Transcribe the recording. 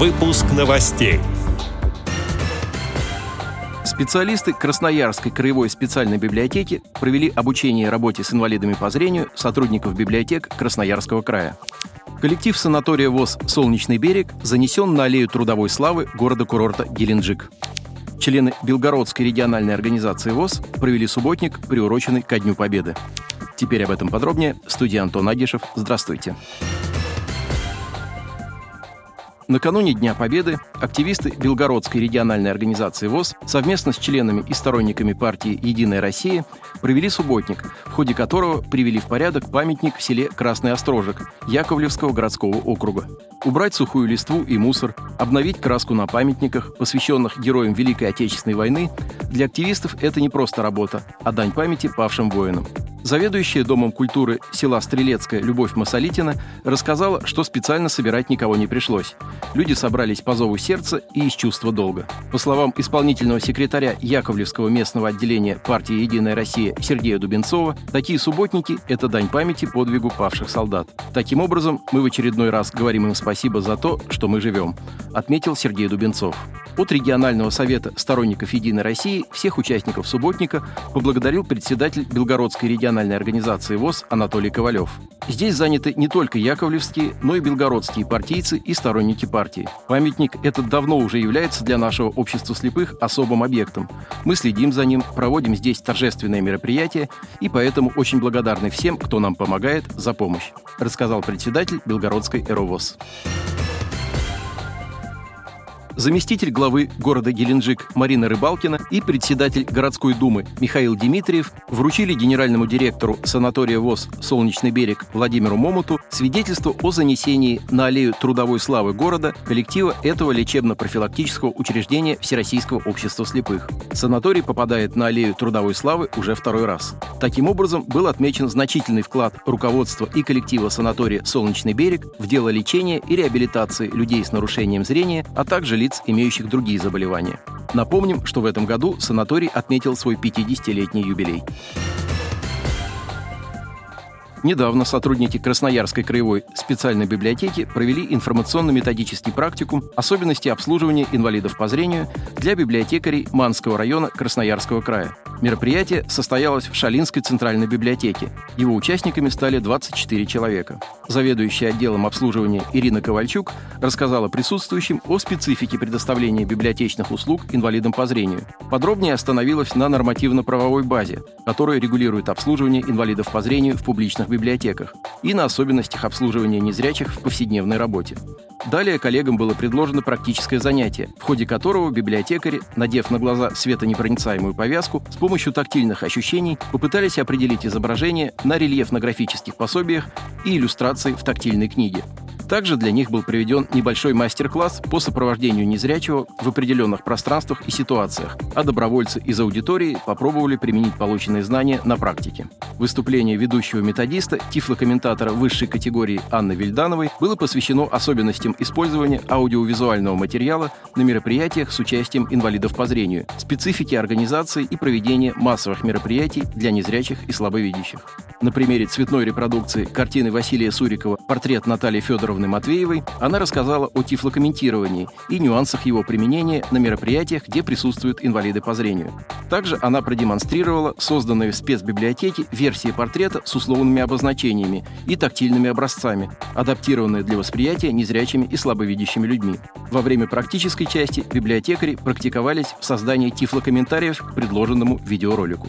Выпуск новостей. Специалисты Красноярской краевой специальной библиотеки провели обучение работе с инвалидами по зрению сотрудников библиотек Красноярского края. Коллектив санатория ВОЗ «Солнечный берег» занесен на аллею трудовой славы города-курорта Геленджик. Члены Белгородской региональной организации ВОЗ провели субботник, приуроченный ко Дню Победы. Теперь об этом подробнее. Студия Антон Агишев. Здравствуйте. Здравствуйте. Накануне Дня Победы активисты Белгородской региональной организации ВОЗ совместно с членами и сторонниками партии «Единая Россия» провели субботник, в ходе которого привели в порядок памятник в селе Красный Острожек Яковлевского городского округа. Убрать сухую листву и мусор, обновить краску на памятниках, посвященных героям Великой Отечественной войны, для активистов это не просто работа, а дань памяти павшим воинам. Заведующая Домом культуры села Стрелецкая Любовь Масолитина рассказала, что специально собирать никого не пришлось. Люди собрались по зову сердца и из чувства долга. По словам исполнительного секретаря Яковлевского местного отделения партии «Единая Россия» Сергея Дубенцова, такие субботники – это дань памяти подвигу павших солдат. Таким образом, мы в очередной раз говорим им спасибо за то, что мы живем, отметил Сергей Дубенцов. От регионального совета сторонников «Единой России» всех участников субботника поблагодарил председатель Белгородской региональной организации ВОЗ Анатолий Ковалев. Здесь заняты не только яковлевские, но и белгородские партийцы и сторонники партии. Памятник этот давно уже является для нашего общества слепых особым объектом. Мы следим за ним, проводим здесь торжественные мероприятия и поэтому очень благодарны всем, кто нам помогает за помощь, рассказал председатель Белгородской ЭРОВОЗ. Заместитель главы города Геленджик Марина Рыбалкина и председатель городской думы Михаил Дмитриев вручили генеральному директору санатория ВОЗ «Солнечный берег» Владимиру Момоту свидетельство о занесении на аллею трудовой славы города коллектива этого лечебно-профилактического учреждения Всероссийского общества слепых. Санаторий попадает на аллею трудовой славы уже второй раз. Таким образом, был отмечен значительный вклад руководства и коллектива санатория «Солнечный берег» в дело лечения и реабилитации людей с нарушением зрения, а также лиц, имеющих другие заболевания. Напомним, что в этом году санаторий отметил свой 50-летний юбилей. Недавно сотрудники Красноярской краевой специальной библиотеки провели информационно-методический практикум «Особенности обслуживания инвалидов по зрению» для библиотекарей Манского района Красноярского края. Мероприятие состоялось в Шалинской центральной библиотеке. Его участниками стали 24 человека. Заведующая отделом обслуживания Ирина Ковальчук рассказала присутствующим о специфике предоставления библиотечных услуг инвалидам по зрению. Подробнее остановилась на нормативно-правовой базе, которая регулирует обслуживание инвалидов по зрению в публичных библиотеках и на особенностях обслуживания незрячих в повседневной работе. Далее коллегам было предложено практическое занятие, в ходе которого библиотекари, надев на глаза светонепроницаемую повязку, с помощью тактильных ощущений попытались определить изображение на рельефно-графических пособиях и иллюстрации в тактильной книге. Также для них был проведен небольшой мастер-класс по сопровождению незрячего в определенных пространствах и ситуациях, а добровольцы из аудитории попробовали применить полученные знания на практике. Выступление ведущего методиста, тифлокомментатора высшей категории Анны Вильдановой было посвящено особенностям использования аудиовизуального материала на мероприятиях с участием инвалидов по зрению, специфике организации и проведения массовых мероприятий для незрячих и слабовидящих. На примере цветной репродукции картины Василия Сурикова «Портрет Натальи Федоровны Матвеевой» она рассказала о тифлокомментировании и нюансах его применения на мероприятиях, где присутствуют инвалиды по зрению. Также она продемонстрировала созданные в спецбиблиотеке версии портрета с условными обозначениями и тактильными образцами, адаптированные для восприятия незрячими и слабовидящими людьми. Во время практической части библиотекари практиковались в создании тифлокомментариев к предложенному видеоролику.